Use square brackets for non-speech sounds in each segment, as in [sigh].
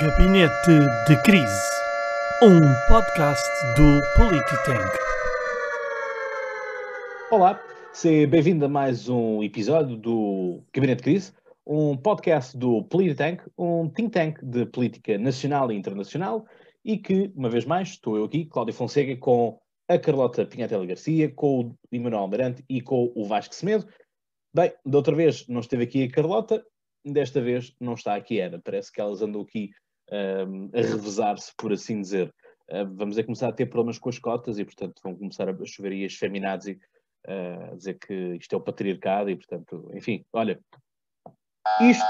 Gabinete de Crise, um podcast do Polititank. Olá, seja bem-vindo a mais um episódio do Gabinete de Crise, um podcast do Polititank, um think tank de política nacional e internacional, e que, uma vez mais, estou eu aqui, Cláudio Fonseca, com a Carlota Pinhatela Garcia, com o Emanuel Almirante e com o Vasco Semedo. Bem, da outra vez não esteve aqui a Carlota, desta vez não está aqui a Ana. Parece que elas andam aqui um, a revezar-se, por assim dizer. Uh, vamos a começar a ter problemas com as cotas e, portanto, vão começar a chover aí as feminazes uh, a dizer que isto é o patriarcado e, portanto, enfim, olha, isto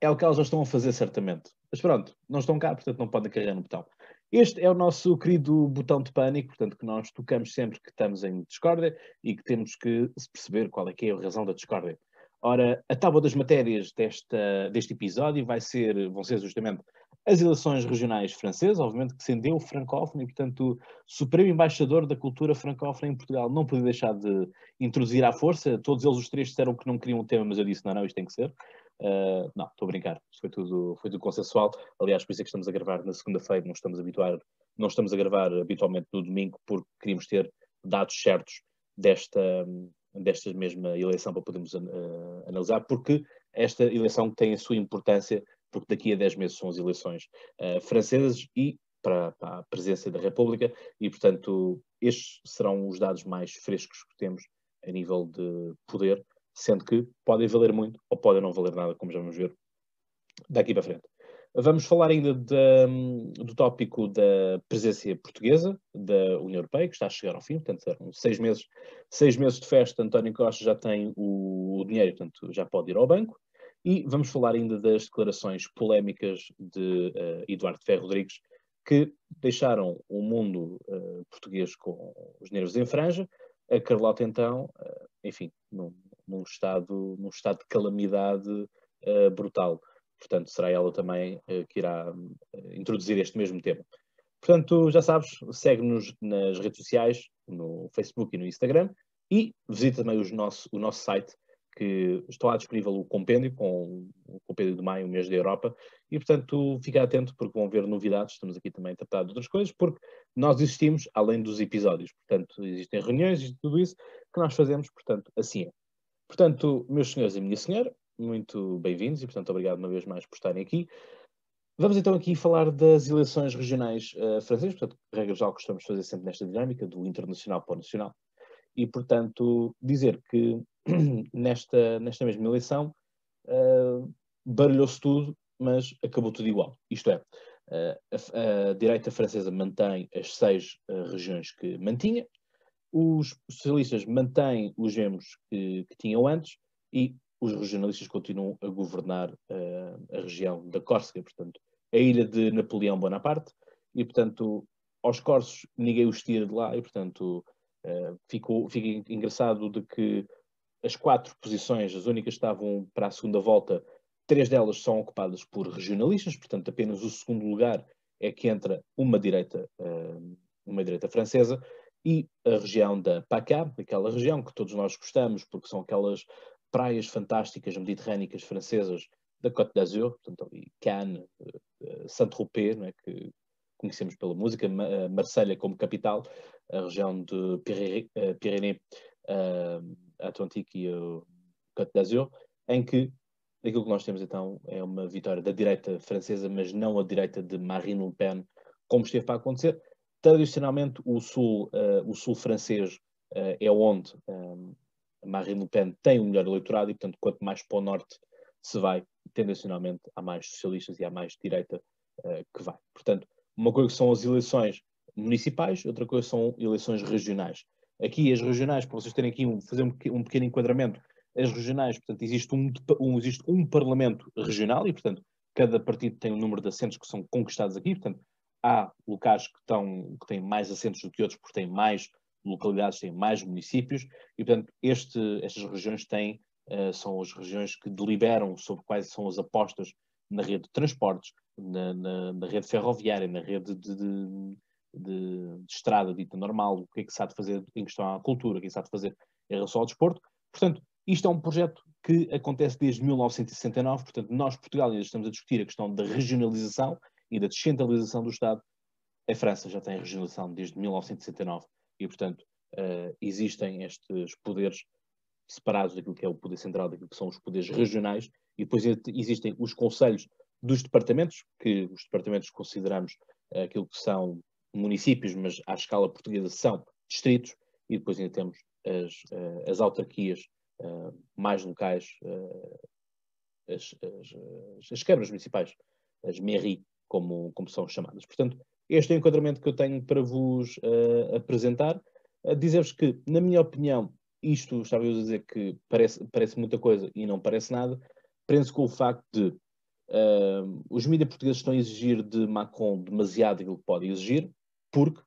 é o que elas já estão a fazer, certamente. Mas pronto, não estão cá, portanto, não podem carregar no botão. Este é o nosso querido botão de pânico, portanto, que nós tocamos sempre que estamos em discórdia e que temos que perceber qual é que é a razão da discórdia. Ora, a tábua das matérias desta, deste episódio vai ser, vão ser justamente as eleições regionais francesas, obviamente que sendo eu francófono e, portanto, o supremo embaixador da cultura francófona em Portugal não podia deixar de introduzir à força. Todos eles, os três, disseram que não queriam um tema, mas eu disse, não, não, isto tem que ser. Uh, não, estou a brincar, isto foi tudo, foi tudo consensual. Aliás, por isso é que estamos a gravar na segunda-feira, não estamos a habituar, não estamos a gravar habitualmente no domingo, porque queríamos ter dados certos desta, desta mesma eleição para podermos uh, analisar, porque esta eleição tem a sua importância, porque daqui a 10 meses são as eleições uh, francesas e para, para, a presidência da República, e portanto estes serão os dados mais frescos que temos a nível de poder, sendo que podem valer muito ou podem não valer nada, como já vamos ver daqui para frente. Vamos falar ainda de, do tópico da presença portuguesa da União Europeia, que está a chegar ao fim, portanto, serão seis meses, seis meses de festa. António Costa já tem o, dinheiro, portanto, já pode ir ao banco. E vamos falar ainda das declarações polémicas de uh, Eduardo Ferro Rodrigues, que deixaram o mundo uh, português com os nervos em franja. A Carlota, então, uh, enfim, num, num, estado, num estado de calamidade brutal. Portanto, será ela também uh, que irá uh, introduzir este mesmo tema. Portanto, já sabes, segue-nos nas redes sociais, no Facebook e no Instagram, e visita também nosso, o nosso site, que está lá disponível o compêndio, com o compêndio de maio, o mês da Europa, e portanto fica atento porque vão ver novidades, estamos aqui também a tratar de outras coisas, porque nós existimos além dos episódios, portanto existem reuniões e tudo isso que nós fazemos, portanto assim é. Portanto, meus senhores e minha senhora, muito bem-vindos e, portanto, obrigado uma vez mais por estarem aqui. Vamos então aqui falar das eleições regionais uh, francesas, portanto, regra gostamos de fazer sempre nesta dinâmica do internacional para o nacional. E, portanto, dizer que [clears throat] nesta, nesta mesma eleição uh, baralhou-se tudo, mas acabou tudo igual. Isto é, uh, a, a, direita francesa mantém as seis uh, regiões que mantinha, os socialistas mantêm os gemos que, que tinham antes e os regionalistas continuam a governar uh, a região da Córcega, portanto, a ilha de Napoleão Bonaparte, e, portanto, aos corsos ninguém os tira de lá, e, portanto, uh, ficou, fica engraçado de que as quatro posições, as únicas que estavam para a segunda volta, três delas são ocupadas por regionalistas, portanto, apenas o segundo lugar é que entra uma direita, uh, uma direita francesa, e a região da PACA, aquela região que todos nós gostamos, porque são aquelas praias fantásticas mediterrânicas francesas da Côte d'Azur, portanto ali Cannes, uh, Saint-Tropez, é, que conhecemos pela música, uh, Marselha como capital, a região de Pyrénées uh, Atlantique e uh, Côte d'Azur, em que aquilo que nós temos então é uma vitória da direita francesa, mas não a direita de Marine Le Pen, como esteve para acontecer. Tradicionalmente, o sul, uh, o sul francês uh, é onde um, Marine Le Pen tem o melhor eleitorado e, portanto, quanto mais para o norte se vai, tendencionalmente há mais socialistas e há mais direita uh, que vai. Portanto, uma coisa são as eleições municipais, outra coisa são eleições regionais. Aqui, as regionais, para vocês terem aqui um, fazer um, um pequeno enquadramento, as regionais, portanto, existe um, um, existe um parlamento regional e, portanto, cada partido tem um número de assentos que são conquistados aqui, portanto, há locais que, estão, que têm mais assentos do que outros porque têm mais localidades têm mais municípios e, portanto, este, estas regiões têm, uh, são as regiões que deliberam sobre quais são as apostas na rede de transportes, na, na, na rede ferroviária, na rede de, de, de, de, estrada dita normal, o que é que se há de fazer em questão à cultura, o que é que se há de fazer em relação ao desporto. Portanto, isto é um projeto que acontece desde 1969, portanto, nós, Portugal, ainda estamos a discutir a questão da regionalização e da descentralização do Estado. A França já tem regionalização desde 1969 e, portanto, uh, existem estes poderes separados daquilo que é o poder central, daquilo que são os poderes regionais, e depois existem os conselhos dos departamentos, que os departamentos consideramos uh, aquilo que são municípios, mas à escala portuguesa são distritos, e depois ainda temos as, uh, as autarquias mais locais, as, as, as, câmaras municipais, as MERI, como, como são chamadas. Portanto, este é o enquadramento que eu tenho para vos apresentar. Dizer-vos que, na minha opinião, isto, estava a dizer que parece, parece muita coisa e não parece nada, prende-se com o facto de uh, os mídias portugueses estão a exigir de Macron demasiado aquilo que pode exigir, porque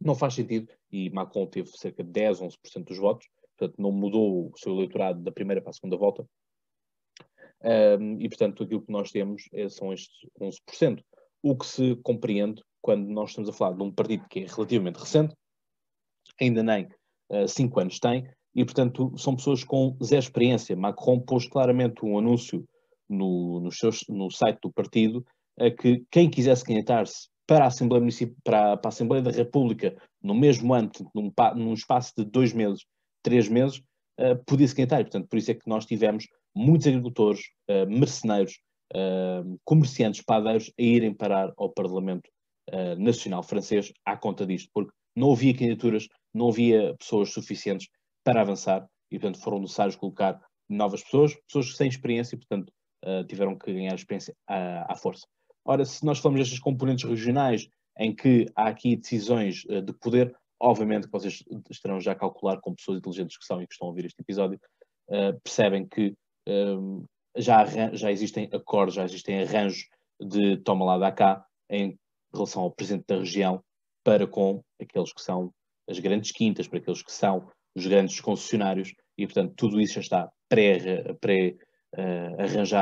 não faz sentido, e Macron teve cerca de 10, 11% dos votos, portanto não mudou o seu eleitorado da primeira para a segunda volta, e portanto aquilo que nós temos é, são estes 11%, o que se compreende quando nós estamos a falar de um partido que é relativamente recente, ainda nem uh, cinco anos tem, e portanto são pessoas com zero experiência. Macron pôs claramente um anúncio no, no, no site do partido a que quem quisesse candidatar-se para a Assembleia para, para, a Assembleia da República no mesmo ano, num, num espaço de dois meses, três meses, uh, podia se candidatar. E, portanto, por isso é que nós tivemos muitos agricultores, uh, mercenários, uh, comerciantes, padeiros a irem parar ao Parlamento Nacional francês à conta disto, porque não havia candidaturas, não havia pessoas suficientes para avançar e, portanto, foram necessários colocar novas pessoas, pessoas sem experiência e, portanto, uh, tiveram que ganhar experiência à, à, força. Ora, se nós falamos destas componentes regionais em que há aqui decisões uh, de poder, obviamente que vocês estarão já a calcular com pessoas inteligentes que são e que estão a ouvir este episódio, uh, percebem que já, já existem acordos, já existem arranjos de toma lá da cá em relação ao presidente da região para com aqueles que são as grandes quintas, para aqueles que são os grandes concessionários, e portanto tudo isso já está pré-arranjado pré,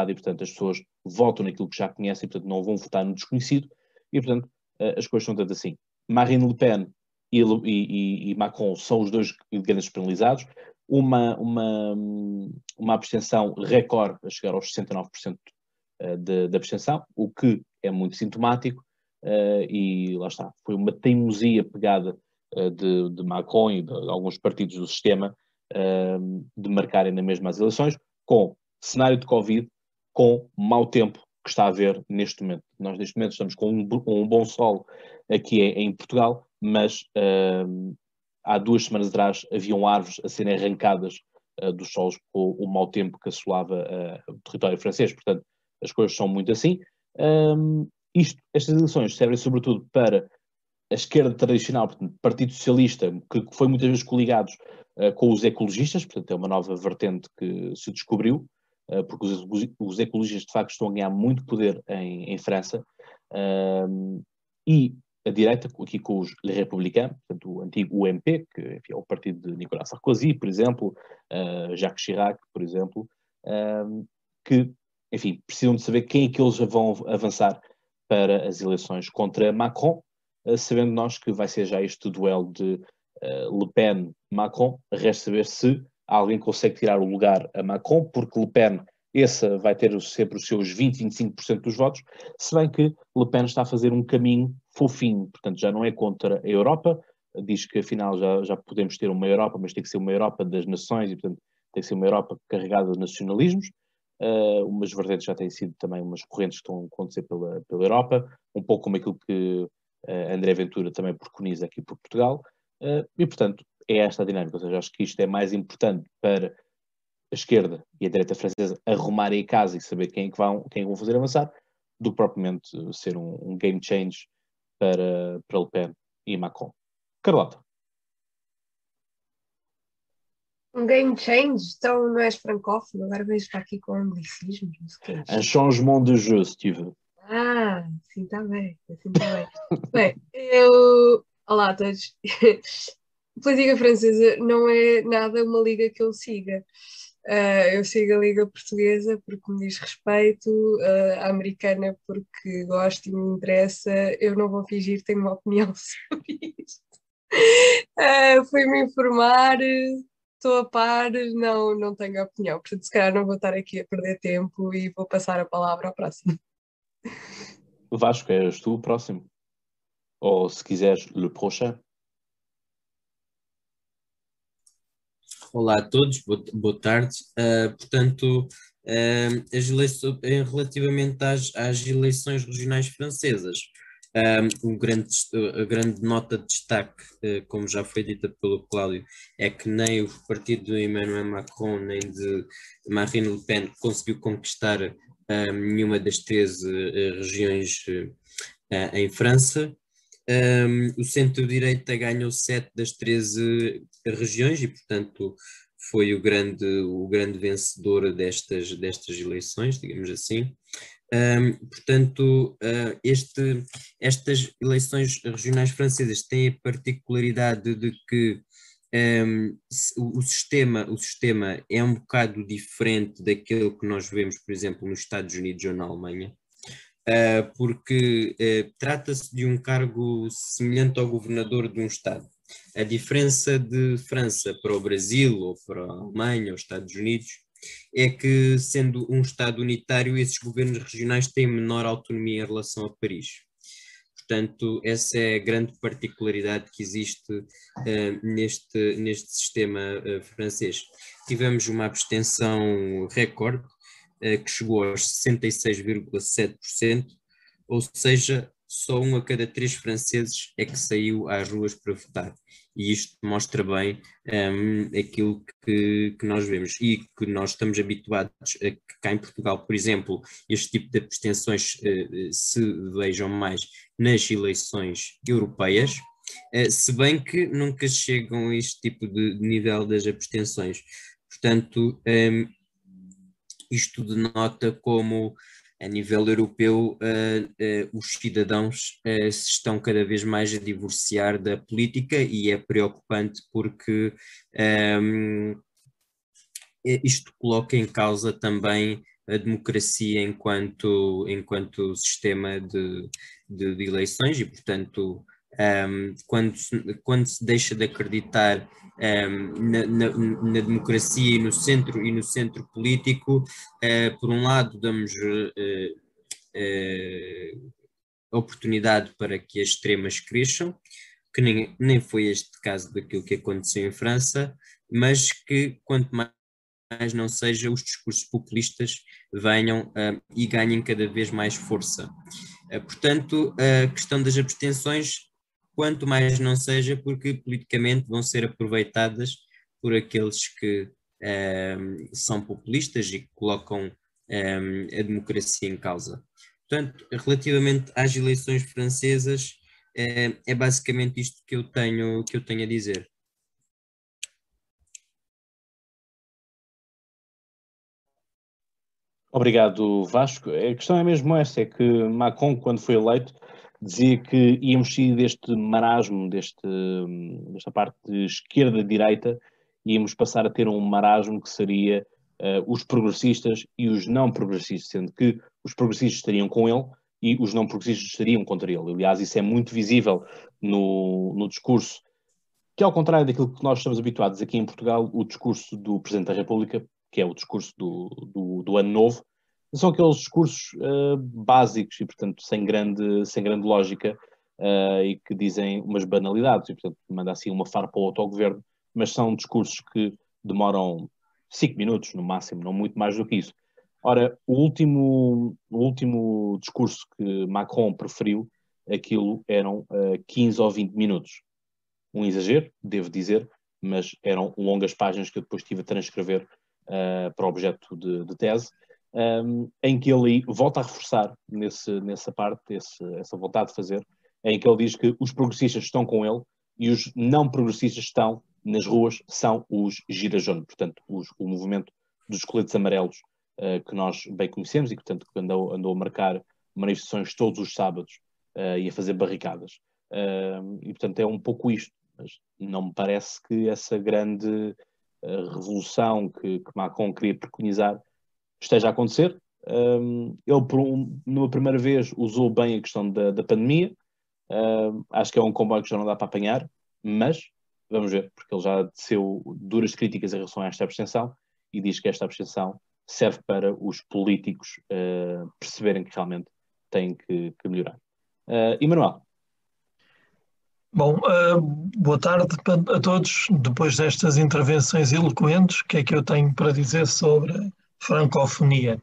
uh, e portanto as pessoas votam naquilo que já conhecem e portanto não vão votar no desconhecido, e portanto uh, as coisas são tanto assim. Marine Le Pen e, e, e, Macron são os dois grandes penalizados, uma, uma, uma abstenção recorde a chegar aos 69% eh, de, de abstenção, o que é muito sintomático, uh, e lá está, foi uma teimosia pegada uh, de, de, Macron e de, alguns partidos do sistema uh, de marcarem na mesma as eleições, com cenário de Covid, com mau tempo que está a haver neste momento. Nós neste momento estamos com um, um bom sol aqui em, em Portugal, mas há duas semanas atrás haviam árvores a serem arrancadas dos solos com o mau tempo que assolava o território francês. Portanto, as coisas são muito assim. Um, isto, estas eleições servem sobretudo para a esquerda tradicional, portanto, Partido Socialista, que foi muitas vezes coligados uh, com os ecologistas, portanto é uma nova vertente que se descobriu, uh, porque os, os, ecologistas de facto estão a ganhar muito poder em, em França, uh, e a direita, aqui com os Les Républicains, portanto o antigo UMP, que enfim, é o partido de Nicolas Sarkozy, por exemplo, Jacques Chirac, por exemplo, que, enfim, precisam de saber quem é que eles vão avançar para as eleições contra Macron, eh, sabendo nós que vai ser já este duelo de eh, Le Pen-Macron. Resta saber se alguém consegue tirar o lugar a Macron, porque Le Pen esse vai ter sempre os seus 20, 25% dos votos, se bem que Le Pen está a fazer um caminho fofinho, portanto já não é contra a Europa, diz que afinal já, já podemos ter uma Europa, mas tem que ser uma Europa das nações e portanto tem que ser uma Europa carregada de nacionalismos, Uh, umas vertentes já têm sido também umas correntes que estão a acontecer pela, pela Europa, um pouco como aquilo que uh, André Ventura também preconiza aqui por Portugal, uh, e portanto é esta a dinâmica, ou seja, acho que isto é mais importante para a esquerda e a direita francesa arrumarem a casa e saber quem é que vão, quem é que vão fazer avançar, do que propriamente ser um, um game change para, para Le Pen e Macron. Carlota. Um game change? Então não és francófono, agora vejo para aqui com anglicismos, que é. Um changement de jeu, se tiver. Ah, sim, está bem, assim está bem. [laughs] bem, eu... Olá a todos. A [laughs] política francesa não é nada uma liga que eu siga. Uh, eu sigo a Liga Portuguesa porque me diz respeito, uh, a americana porque gosto e me interessa. Eu não vou fingir, tenho uma opinião [laughs] sobre isto. Uh, Fui-me informar, estou a par, não, não tenho opinião. Portanto, se calhar não vou estar aqui a perder tempo e vou passar a palavra ao próximo. Vasco, és tu o próximo. Ou se quiseres, le prochain. Olá a todos, boa, tarde. Uh, portanto, uh, as eleições, relativamente às, às eleições regionais francesas, um, grande, a grande nota de destaque, uh, como já foi dita pelo Cláudio, é que nem o partido de Emmanuel Macron nem de Marine Le Pen conseguiu conquistar um, nenhuma das 13 uh, regiões em França. Um, o centro-direita ganhou 7 das 13 regiões e, portanto, foi o grande, o grande vencedor destas, destas eleições, digamos assim. Um, portanto, uh, este, estas eleições regionais francesas têm a particularidade de que um, o, sistema, o sistema é um bocado diferente daquele que nós vemos, por exemplo, nos Estados Unidos ou na Alemanha, porque uh, trata-se de um cargo semelhante ao governador de um Estado. A diferença de França para o Brasil, ou para a Alemanha, ou Estados Unidos, é que, sendo um Estado unitário, esses governos regionais têm menor autonomia em relação a Paris. Portanto, essa é a grande particularidade que existe uh, neste, neste sistema uh, francês. Tivemos uma abstenção recorde, que chegou aos 66,7%, ou seja, só um a cada três franceses é que saiu às ruas para votar. E isto mostra bem um, aquilo que, que, nós vemos e que nós estamos habituados a que cá em Portugal, por exemplo, este tipo de abstenções uh, se vejam mais nas eleições europeias, uh, se bem que nunca chegam a este tipo de nível das abstenções. Portanto, um, isto denota como a nível europeu, uh, uh, os cidadãos uh, se estão cada vez mais a divorciar da política e é preocupante porque um, ehm, isto coloca em causa também a democracia enquanto, enquanto sistema de, de, de eleições e, portanto, um, quando, quando se deixa de acreditar um, na, na, na, democracia e no centro e no centro político, uh, por um lado damos uh, uh, oportunidade para que as extremas cresçam, que nem, nem foi este caso daquilo que aconteceu em França, mas que quanto mais mais não seja os discursos populistas venham uh, e ganhem cada vez mais força. Uh, portanto, a questão das abstenções quanto mais não seja porque politicamente vão ser aproveitadas por aqueles que um, ehm, são populistas e que colocam um, ehm, a democracia em causa. Portanto, relativamente às eleições francesas, é, é basicamente isto que eu tenho, que eu tenho a dizer. Obrigado, Vasco. A questão é mesmo essa, é que Macron, quando foi eleito, dizia que íamos sair deste marasmo, deste, desta parte de esquerda-direita, íamos passar a ter um marasmo que seria uh, os progressistas e os não progressistas, sendo que os progressistas estariam com ele e os não progressistas estariam contra ele. Aliás, isso é muito visível no, no discurso, que ao contrário daquilo que nós estamos habituados aqui em Portugal, o discurso do Presidente da República, que é o discurso do, do, do Ano Novo, são aqueles discursos uh, básicos e, portanto, sem grande, sem grande lógica uh, e que dizem umas banalidades e, portanto, manda assim uma farpa ao autogoverno, mas são discursos que demoram cinco minutos no máximo, não muito mais do que isso. Ora, o último, o último discurso que Macron preferiu, aquilo eram uh, eh, 15 ou 20 minutos. Um exagero, devo dizer, mas eram longas páginas que eu depois tive a transcrever uh, para o objeto de, de tese um, em que ele volta a reforçar nesse, nessa parte, esse, essa vontade de fazer, em que ele diz que os progressistas estão com ele e os não progressistas estão nas ruas, são os girajones, portanto, os, o movimento dos coletes amarelos uh, que nós bem conhecemos e que, portanto, andou, andou a marcar manifestações todos os sábados uh, e a fazer barricadas. Uh, e, portanto, é um pouco isto, mas não me parece que essa grande revolução que, que Macron queria preconizar esteja a acontecer. Um, ele, por um, numa primeira vez, usou bem a questão da, da pandemia. Um, acho que é um comboio que já não dá para apanhar, mas vamos ver, porque ele já desceu duras críticas em relação a esta abstenção e diz que esta abstenção serve para os políticos uh, perceberem que realmente têm que, que melhorar. Uh, Emanuel. Bom, uh, boa tarde a todos. Depois destas intervenções eloquentes, o que é que eu tenho para dizer sobre francofonia?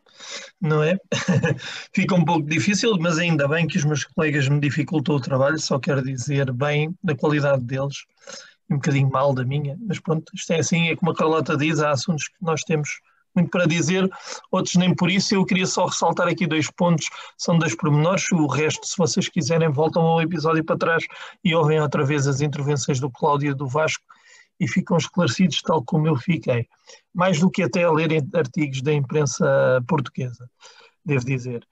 Não é? [laughs] Fica um pouco difícil, mas ainda bem que os meus colegas me dificultam o trabalho, só quero dizer bem da qualidade deles, um bocadinho mal da minha, mas pronto, isto é assim, é como a Carlota diz, há assuntos que nós temos muito para dizer, outros nem por isso. Eu queria só ressaltar aqui dois pontos, são dois pormenores. O resto, se vocês quiserem, voltam ao episódio para trás e ouvem outra vez as intervenções do Cláudio do Vasco e ficam esclarecidos tal como eu fiquei. Mais do que até a ler artigos da imprensa portuguesa, devo dizer.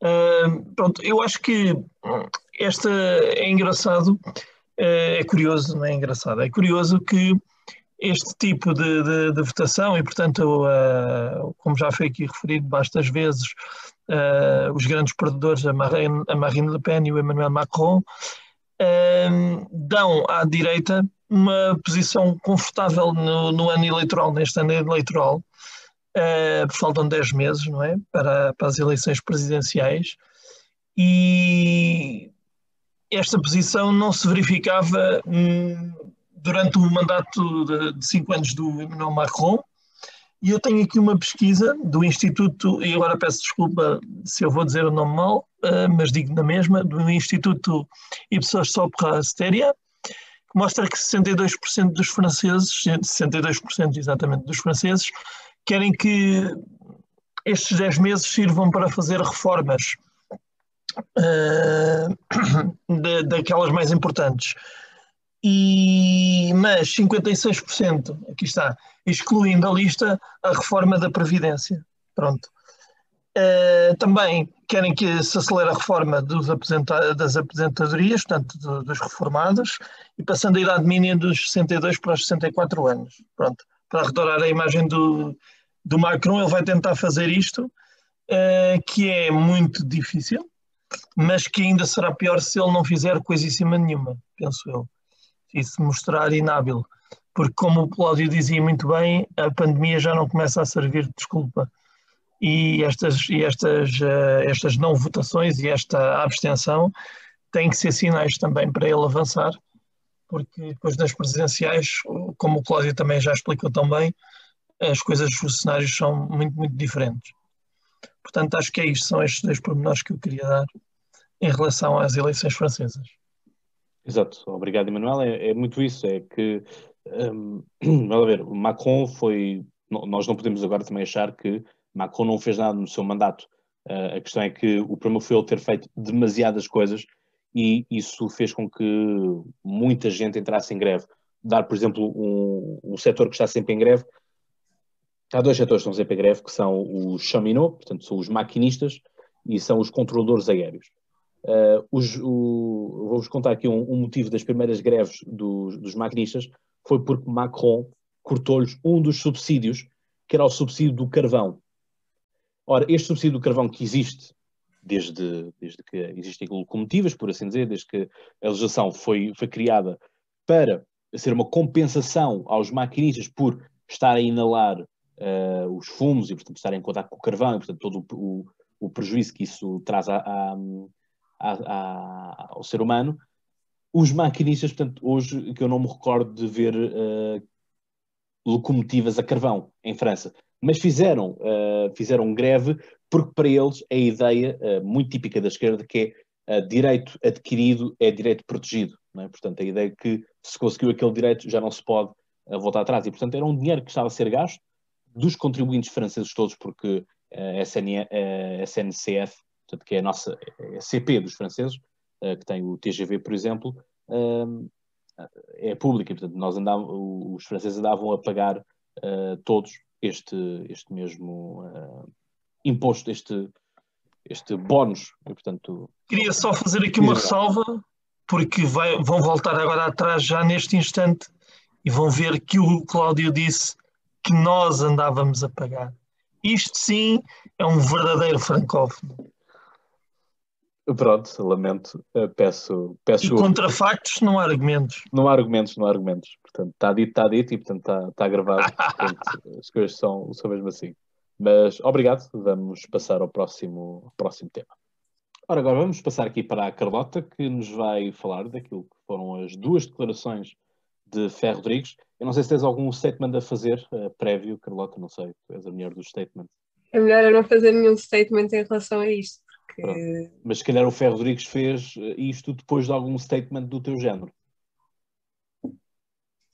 Uh, pronto, eu acho que esta é engraçado, uh, é curioso, não é engraçado, é curioso que este tipo de, de, de votação e, portanto, uh, como já foi aqui referido bastas vezes, uh, os grandes perdedores, a Marine, a Marine Le Pen e o Emmanuel Macron, dão à direita uma posição confortável no, no, ano eleitoral, neste ano eleitoral. faltam 10 meses, não é? Para, para as eleições presidenciais. E esta posição não se verificava. Hum, durante o mandato de, de cinco anos do Emmanuel Macron. E eu tenho aqui uma pesquisa do Instituto, e agora peço desculpa se eu vou dizer o nome mal, uh, mas digo na mesma, do Instituto Ipsos Sopra Steria, que mostra que 62% dos franceses, 62% exatamente dos franceses, querem que estes 10 meses sirvam para fazer reformas [coughs] uh, daquelas mais importantes e, mas 56%, aqui está, excluindo da lista a reforma da Previdência. Pronto. Uh, também querem que se acelere a reforma aposenta das aposentadorias, portanto, do, dos reformados, e passando a idade mínima dos 62 para os 64 anos. Pronto. Para arredondar a imagem do, do Macron, ele vai tentar fazer isto, uh, que é muito difícil, mas que ainda será pior se ele não fizer coisíssima nenhuma, penso eu e se mostrar inábil. Porque, como o Cláudio dizia muito bem, a pandemia já não começa a servir de desculpa. E estas, e estas, uh, estas não votações e esta abstenção têm que ser sinais também para ele avançar, porque depois das presidenciais, como o Cláudio também já explicou tão bem, as coisas, os cenários são muito, muito diferentes. Portanto, acho que é isto, são estes dois pormenores que eu queria dar em relação às eleições francesas. Exato, obrigado, Emanuel. É, é muito isso, é que, um, [clears throat] vamos ver, Macron foi, nós não podemos agora também achar que Macron não fez nada no seu mandato. Uh, a questão é que o problema foi ele ter feito demasiadas coisas e isso fez com que muita gente entrasse em greve. Dar, por exemplo, um, um setor que está sempre em greve, há dois setores que estão sempre em greve, que são os cheminots, portanto, são os maquinistas, e são os controladores aéreos. Uh, Vou-vos contar aqui um, um, motivo das primeiras greves dos, dos maquinistas, foi porque Macron cortou-lhes um dos subsídios, que era o subsídio do carvão. Ora, este subsídio do carvão que existe desde, desde que existem locomotivas, por assim dizer, desde que a legislação foi, foi criada para ser uma compensação aos maquinistas por estarem a inalar uh, os fumos e, portanto, estarem em contato com o carvão e, portanto, todo o, o, o prejuízo que isso traz à, à, ao ser humano. Os maquinistas, portanto, hoje que eu não me recordo de ver uh, locomotivas a carvão em França, mas fizeram, uh, fizeram greve porque para eles a ideia uh, muito típica da esquerda que é direito adquirido é direito protegido. É? Portanto, a ideia é que se conseguiu aquele direito já não se pode voltar atrás. E, portanto, era um dinheiro que estava a ser gasto dos contribuintes franceses todos, porque a, SN, SNCF portanto, que é a nossa é a CP dos franceses, uh, que tem o TGV, por exemplo, uh, é pública. Portanto, nós andávamos, os franceses andavam a pagar uh, todos este, este mesmo imposto, este, este bónus. E, portanto, Queria só fazer aqui uma ressalva, porque vai, vão voltar agora atrás já neste instante e vão ver que o Cláudio disse que nós andávamos a pagar. Isto sim é um verdadeiro francófono. Pronto, lamento, uh, peço, peço. E contra factos não há argumentos. Não há argumentos, não há argumentos. Portanto, está dito, está dito e portanto está, está gravado. [laughs] portanto, as coisas são, são mesmo assim. Mas obrigado, vamos passar ao próximo, ao próximo tema. Ora, agora vamos passar aqui para a Carlota, que nos vai falar daquilo que foram as duas declarações de Ferro Rodrigues. Eu não sei se tens algum statement a fazer uh, prévio, Carlota, não sei, tu és a mulher dos statements. É melhor eu não fazer nenhum statement em relação a isto. Porque... Mas se calhar o Ferro Rodrigues fez eh, isto depois de algum statement do teu género.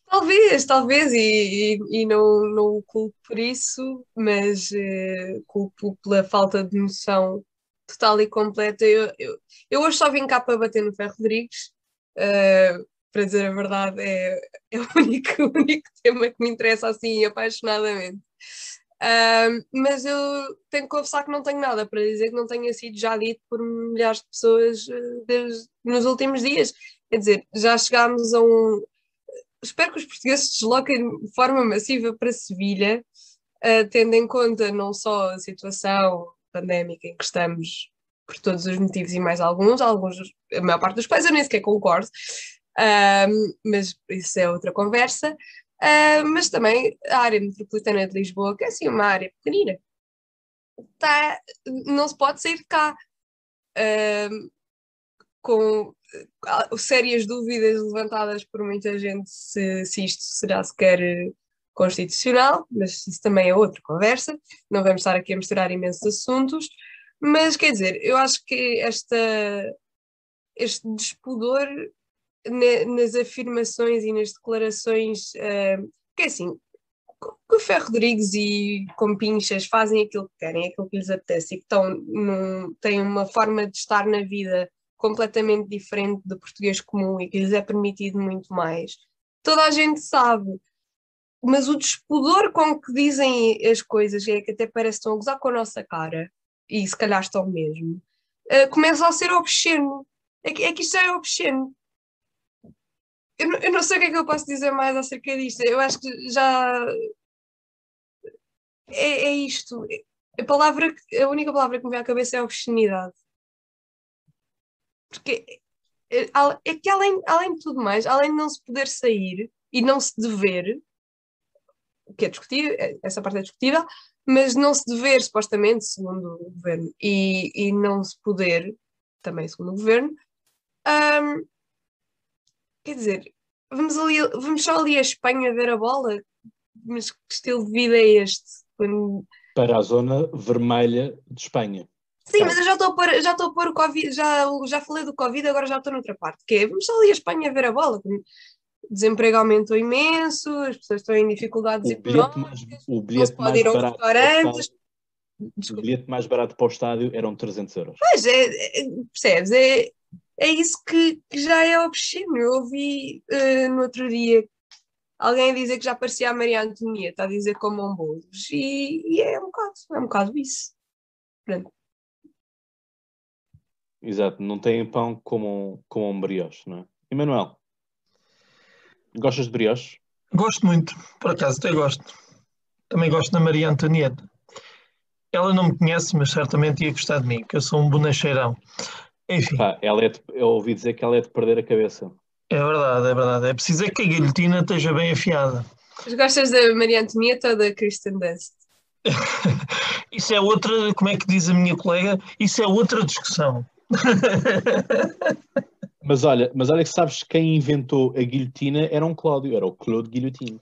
Talvez, talvez, e, e, e, não, não o culpo por isso, mas uh, culpo pela falta de noção total e completa. Eu, eu, eu hoje só vim cá para bater no Ferro Rodrigues, uh, para dizer a verdade, é, é o, único, [laughs] o único tema que me interessa assim apaixonadamente. Uh, mas eu tenho que confessar que não tenho nada para dizer que não tenha sido já dito por milhares de pessoas uh, desde, nos últimos dias. Quer dizer, já chegámos a um. Espero que os portugueses se desloquem de forma massiva para Sevilha, uh, tendo em conta não só a situação pandémica em que estamos, por todos os motivos e mais alguns, alguns a maior parte dos quais eu nem sequer concordo, mas isso é outra conversa. Uh, mas também a área metropolitana de Lisboa, que é assim uma área pequenina, tá, não se pode sair de cá. Uh, com uh, sérias dúvidas levantadas por muita gente se, se isto será sequer constitucional, mas isso também é outra conversa, não vamos estar aqui a misturar imensos assuntos, mas quer dizer, eu acho que esta, este despudor nas afirmações e nas declarações, uh, que é assim, que o Ferro Rodrigues e Compinchas fazem aquilo que querem, aquilo que lhes apetece e que estão num, têm uma forma de estar na vida completamente diferente do português comum e que lhes é permitido muito mais. Toda a gente sabe, mas o despudor com que dizem as coisas é que até parece que estão a gozar com a nossa cara, e se calhar estão mesmo, uh, começa a ser obsceno. É que, é que isto já é obsceno eu, eu não sei o que é que eu posso dizer mais acerca disto. Eu acho que já é, é isto. A, palavra, a única palavra que me vem à cabeça é obscenidade. Porque é, é que além, além de tudo mais, além de não se poder sair e não se dever, que é discutível, é, essa parte é discutível, mas não se dever, supostamente, segundo o governo, e, e não se poder, também segundo o governo, um, Quer dizer, vamos, ali, vamos só ali a Espanha ver a bola? Mas que estilo de vida é este? Quando... Para a zona vermelha de Espanha. Sim, mas eu já estou a pôr, já estou a pôr o Covid, já, já falei do Covid, agora já estou noutra parte, que é, vamos só ali a Espanha ver a bola. O desemprego aumentou imenso, as pessoas estão em dificuldades o económicas, mais, o bilhete não aos restaurantes. O bilhete mais barato para o estádio eram 300 euros. Pois, é, é, percebes? É, é isso que, que já é obsceno. Eu ouvi uh, no outro dia alguém dizer que já parecia a Maria Antonieta a dizer comam bolos e, e, é um bocado, é um bocado isso. Pronto. Exato, não têm pão como, como um brioche, não é? Emanuel, gostas de brioche? Gosto muito, por acaso até gosto. Também gosto da Maria Antonieta. Ela não me conhece, mas certamente ia gostar de mim, que eu sou um bonacheirão. Enfim. Pá, ela é de, eu ouvi dizer que ela é de perder a cabeça. É verdade, é verdade. É preciso é que a guilhotina esteja bem afiada. Mas gostas da Maria Antonieta ou da Kristen Dust? [laughs] isso é outra, como é que diz a minha colega, isso é outra discussão. [laughs] mas olha, mas olha que sabes quem inventou a guilhotina era um Cláudio, era o Claude Guilhotina.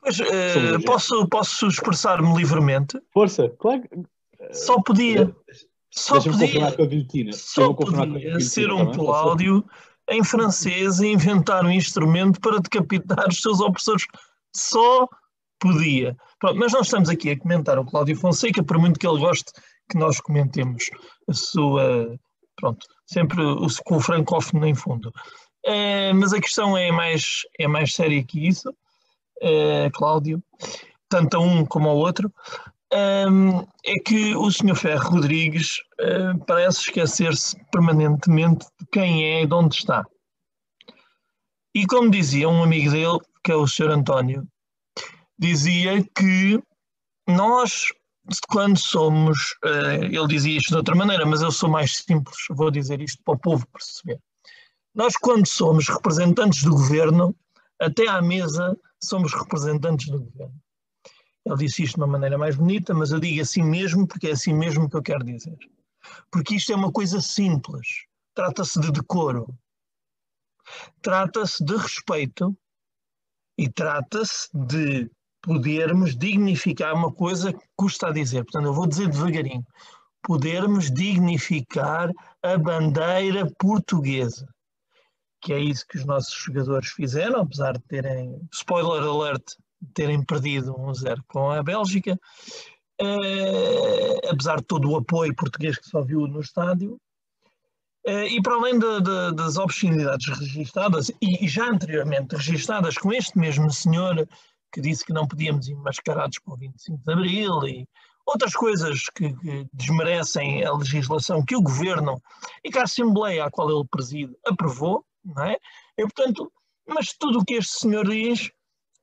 Pois, uh, posso, posso expressar-me livremente? Força, claro. Só podia. Só podia. Só podia ser um Cláudio em francês e inventar um instrumento para decapitar os seus opressores. Só podia. Pronto, mas nós estamos aqui a comentar o Cláudio Fonseca, por muito que ele goste que nós comentemos a sua. Pronto, sempre o, com o francófono em fundo. É, mas a questão é mais, é mais séria que isso, é, Cláudio, tanto a um como ao outro um, é que o Sr. Ferro Rodrigues uh, parece esquecer-se permanentemente de quem é e de onde está. E como dizia um amigo dele, que é o Sr. António, dizia que nós quando somos, uh, ele dizia isto de outra maneira, mas eu sou mais simples, vou dizer isto para o povo perceber. Nós, quando somos representantes do governo, até à mesa somos representantes do governo. Ele disse isto de uma maneira mais bonita, mas eu digo assim mesmo porque é assim mesmo que eu quero dizer. Porque isto é uma coisa simples. Trata-se de decoro. Trata-se de respeito e trata-se de podermos dignificar uma coisa que custa a dizer. Portanto, eu vou dizer devagarinho. Podermos dignificar a bandeira portuguesa. Que é isso que os nossos jogadores fizeram, apesar de terem, spoiler alert, terem perdido um zero com a Bélgica. Uh, apesar de todo o apoio português que só viu no estádio, Uh, e para além de, de, das obscenidades registadas, e, e, já anteriormente registadas com este mesmo senhor que disse que não podíamos ir mascarados para o 25 de Abril e outras coisas que, que desmerecem a legislação que o Governo e que a Assembleia à qual ele preside aprovou, não é? E, portanto, mas tudo o que este senhor diz,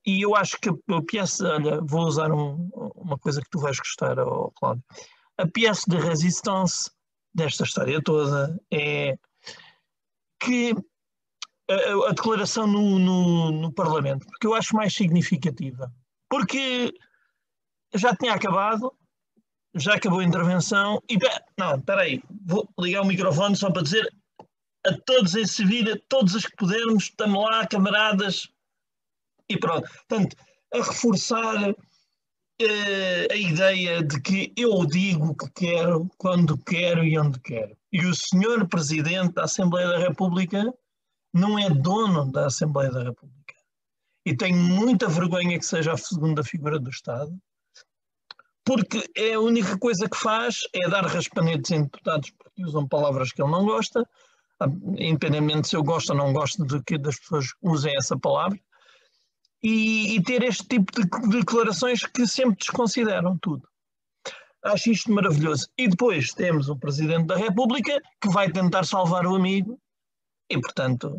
e eu acho que a peça, olha, vou usar um, uma coisa que tu vais gostar, oh, Cláudio, a peça de resistência desta história toda é que a, a declaração no, no, no, Parlamento, porque eu acho mais significativa. Porque já tinha acabado, já acabou a intervenção e. Não, espera aí, vou ligar o microfone só para dizer a todos em Sevilha, todos os que pudermos, estamos lá, camaradas, e pronto. Portanto, a reforçar uh, a ideia de que eu digo o que quero, quando quero e onde quero. E o senhor Presidente da Assembleia da República não é dono da Assembleia da República. E tenho muita vergonha que seja a segunda figura do Estado, porque é a única coisa que faz é dar raspanetes em deputados porque usam palavras que ele não gosta, independentemente se eu gosto ou não gosto de que as pessoas usem essa palavra, e, e, ter este tipo de declarações que sempre desconsideram tudo. Acho isto maravilhoso. E depois temos o Presidente da República que vai tentar salvar o amigo e, portanto,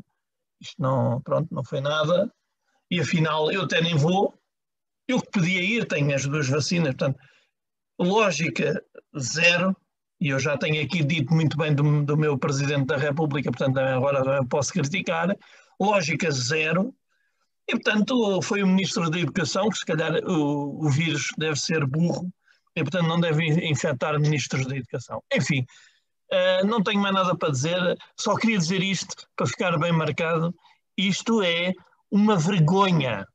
isto não, pronto, não foi nada. E afinal, eu até nem vou. Eu que podia ir, tenho as duas vacinas, portanto, lógica zero. E eu já tenho aqui dito muito bem do, do meu Presidente da República, portanto, agora posso criticar. Lógica zero e, portanto, foi o Ministro da Educação, que se calhar o, o vírus deve ser burro, e, portanto, não deve infectar ministros da Educação. Enfim, uh, não tenho mais nada para dizer, só queria dizer isto para ficar bem marcado. Isto é uma vergonha.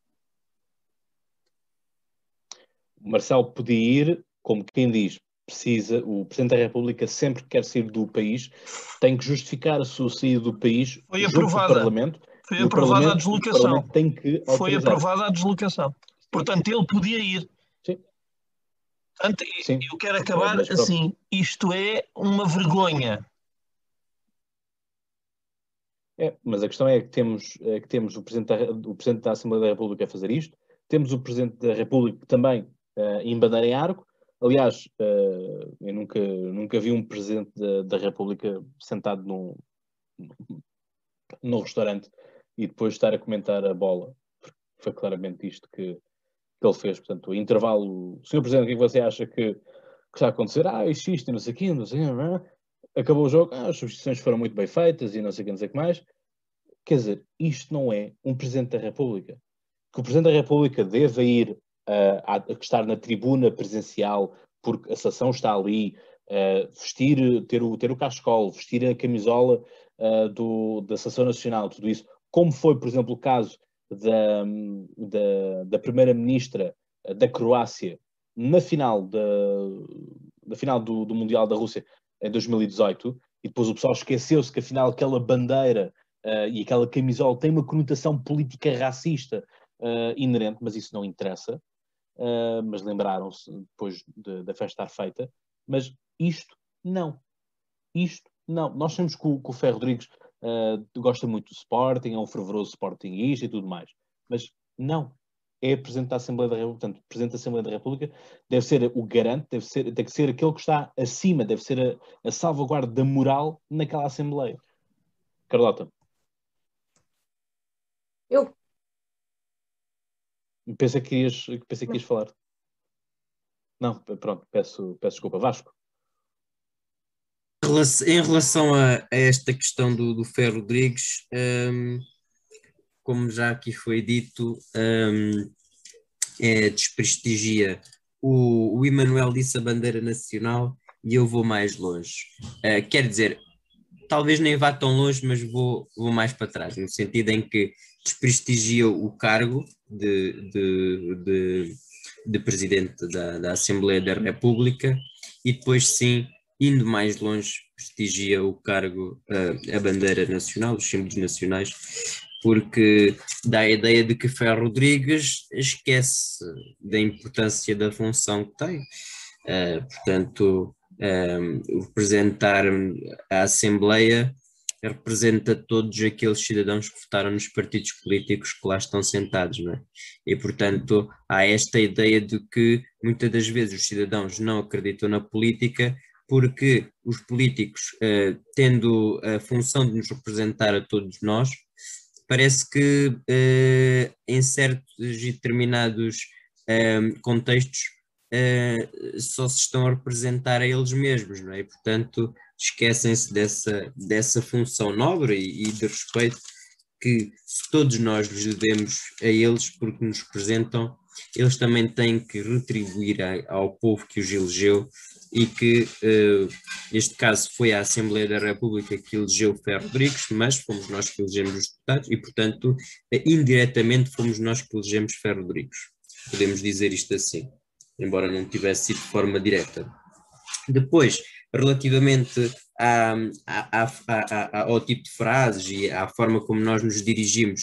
O Marcelo podia ir, como quem diz, precisa, o Presidente da República sempre que quer sair do país, tem que justificar a sua saída do país Foi aprovada. Parlamento foi aprovada a deslocação. Foi aprovada a deslocação. Portanto, ele podia ir. Sim. Portanto, Sim. eu quero acabar assim. Isto é uma vergonha. É, mas a questão é que temos, é que temos o, Presidente da, o Presidente da Assembleia da República a fazer isto, temos o Presidente da República também uh, em bandeira em arco. Aliás, uh, eu nunca, nunca vi um Presidente da, da República sentado num, num restaurante e depois estar a comentar a bola. Foi claramente isto que, que ele fez. Portanto, o intervalo. Senhor Presidente, o que é você acha que, que está a acontecer? Ah, isto, isto, não sei o quê, não sei o quê. Acabou o jogo, ah, as substituições foram muito bem feitas e não sei o que, não sei o que mais. Quer dizer, isto não é um Presidente da República. Que o Presidente da República deva ir uh, a, a estar na tribuna presencial porque a sessão está ali, uh, vestir, ter o, ter o cascol, vestir a camisola uh, do, da Sessão Nacional, tudo isso, como foi, por exemplo, o caso da, da, da primeira-ministra da Croácia na final, da, na final do, do, Mundial da Rússia em 2018, e depois o pessoal esqueceu-se que afinal aquela bandeira uh, e aquela camisola tem uma conotação política racista uh, inerente, mas isso não interessa. Uh, mas lembraram-se depois de, da festa estar feita. Mas isto não. Isto não. Nós temos que o, que o Ferro Rodrigues uh, gosta muito do Sporting, é um fervoroso Sportingista e tudo mais. Mas não, é Presidente da Assembleia da República, portanto, Presidente da Assembleia da República deve ser o garante, deve ser, deve ser aquele que está acima, deve ser a, a salvaguarda da moral naquela Assembleia. Carlota. Eu. Pensa que ias, pensa que ias falar. Não, pronto, peço, peço desculpa. Vasco. Em relação a, a esta questão do, do Rodrigues, um, como já aqui foi dito, um, é, desprestigia. O, o Emanuel disse a bandeira nacional e eu vou mais longe. Uh, quer dizer, talvez nem vá tão longe, mas vou, vou mais para trás, no sentido em que desprestigia o cargo de, de, de, de presidente da, da Assembleia da República e depois sim indo mais longe, prestigia o cargo, uh, a bandeira nacional, os símbolos nacionais, porque dá a ideia de que Ferro Rodrigues esquece da importância da função que tem. Uh, portanto, um, eh, representar a Assembleia representa todos aqueles cidadãos que votaram nos partidos políticos que lá estão sentados, não é? E, portanto, há esta ideia de que muitas das vezes os cidadãos não acreditam na política porque os políticos, uh, tendo a função de nos representar a todos nós, parece que uh, em certos e determinados uh, contextos só se estão a representar a eles mesmos, não é? E, portanto, esquecem-se dessa, dessa função nobre e, e de respeito que todos nós lhes devemos a eles porque nos representam, eles também têm que retribuir ao povo que os elegeu e que, neste caso, foi a Assembleia da República que elegeu Ferro Rodrigues, mas fomos nós que elegemos os deputados e, portanto, uh, indiretamente fomos nós que elegemos Ferro Rodrigues. Podemos dizer isto assim, embora não tivesse sido de forma direta. Depois, relativamente à, à, à, ao tipo de frases e à forma como nós nos dirigimos,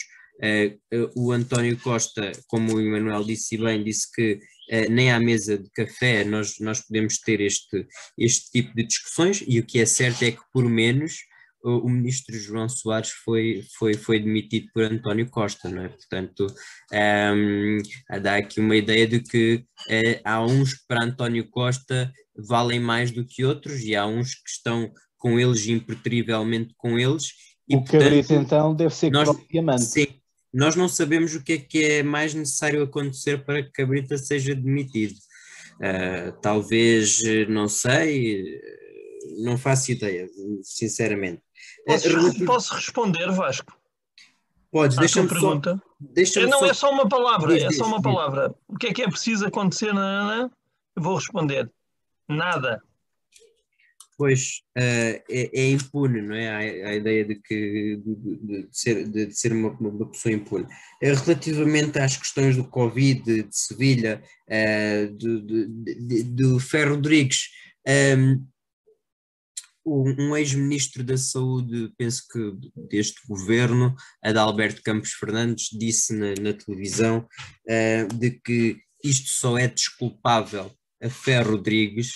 o António Costa, como o Emanuel disse bem, disse que uh, nem à mesa de café nós, nós podemos ter este, este tipo de discussões, e o que é certo é que, por menos, o, o ministro João Soares foi, foi, foi demitido por António Costa, não é? Portanto, um, ehm, dá aqui uma ideia de que uh, há uns que para António Costa valem mais do que outros, e há uns que estão com eles impertrivelmente com eles. E, o portanto, cabrito então deve ser nós, diamante. Sim, nós não sabemos o que é que é mais necessário acontecer para que Cabrita seja demitido. Uh, talvez, não sei, não faço ideia, sinceramente. Posso, posso responder, Vasco? Podes, deixa-me pergunta. Deixa não só... é só uma palavra, diz, é diz, só uma diz. palavra. O que é que é preciso acontecer? Na... Eu vou responder. Nada pois uh, é, é, impune, não é? A, a ideia de que de, de, ser, de, ser uma, uma, pessoa impune. Uh, relativamente às questões do Covid, de, Sevilha, uh, do Ferro Rodrigues, um, um ex-ministro da Saúde, penso que deste governo, Adalberto Campos Fernandes, disse na, na televisão de que isto só é desculpável a Ferro Rodrigues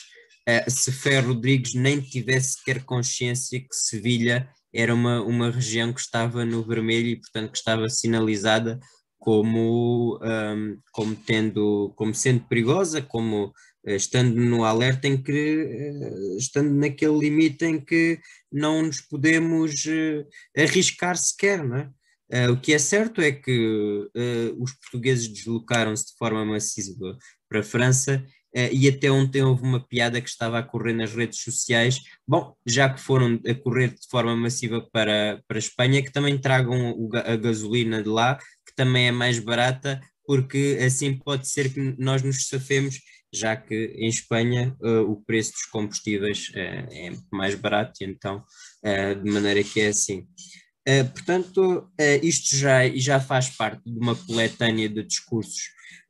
uh, se Ferro Rodrigues nem tivesse sequer consciência que Sevilha era uma, uma região que estava no vermelho e, portanto, que estava sinalizada como, um, como, tendo, como sendo perigosa, como uh, estando no alerta em que, uh, estando naquele limite em que não nos podemos arriscar sequer, não é? o que é certo é que os portugueses deslocaram-se de forma massiva para a França e até ontem houve uma piada que estava a correr nas redes sociais. Bom, já que foram a correr de forma massiva para, para a Espanha, que também tragam a gasolina de lá, que também é mais barata, porque assim pode ser que nós nos safemos, já que em Espanha uh, o preço dos combustíveis uh, é mais barato, então, de maneira que é assim. Portanto, isto já, já faz parte de uma coletânea de discursos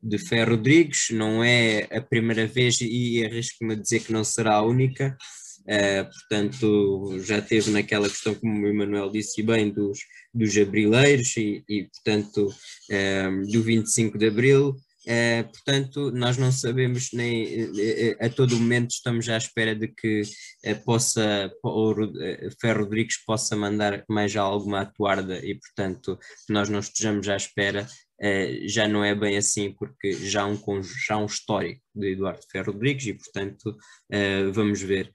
de Ferro Rodrigues, não é a primeira vez e arrisco-me a dizer que não será a única. Uh, portanto, já teve naquela questão, como o Emanuel disse bem, dos, dos abrileiros e, e portanto, uh, do 25 de Abril. Uh, portanto, nós não sabemos nem a todo momento estamos à espera de que possa o Ferro Rodrigues possa mandar mais alguma atuarda e, portanto, nós não estejamos à espera já não é bem assim, porque já há um, já um histórico de Eduardo Ferro Rodrigues e, portanto, vamos ver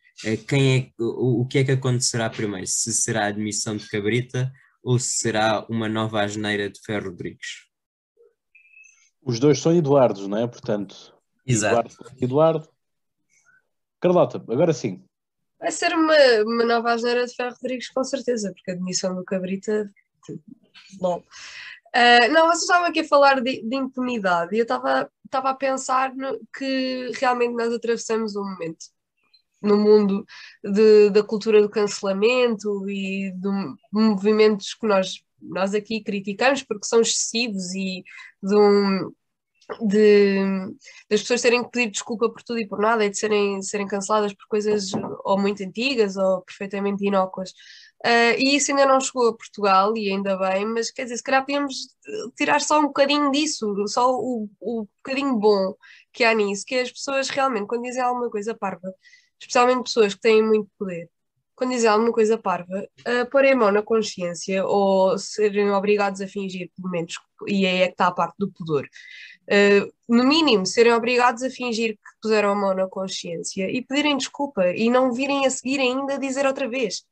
quem é, o, o, que é que acontecerá primeiro, se será a admissão de Cabrita ou se será uma nova asneira de Ferro Rodrigues. Os dois são Eduardos, não é? Portanto, Exato. Eduardo, Eduardo Carlota, agora sim. Vai ser uma, uma nova asneira de Ferro Rodrigues, com certeza, porque a demissão do Cabrita. Bom. Uh, não, vocês estavam aqui a falar de, de impunidade e eu estava a pensar no, que realmente nós atravessamos um momento no mundo de, da cultura do cancelamento e de movimentos que nós, nós aqui criticamos porque são excessivos e de um, de, das pessoas terem que pedir desculpa por tudo e por nada e de serem, serem canceladas por coisas ou muito antigas ou perfeitamente inócuas. Uh, e isso ainda não chegou a Portugal, e ainda bem, mas quer dizer, se calhar podíamos tirar só um bocadinho disso, só o, o bocadinho bom que há nisso, que as pessoas realmente, quando dizem alguma coisa parva, especialmente pessoas que têm muito poder, quando dizem alguma coisa parva, uh, porem a mão na consciência ou serem obrigados a fingir, pelo menos, e aí é que está a parte do pudor, uh, no mínimo, serem obrigados a fingir que puseram a mão na consciência e pedirem desculpa e não virem a seguir ainda dizer outra vez.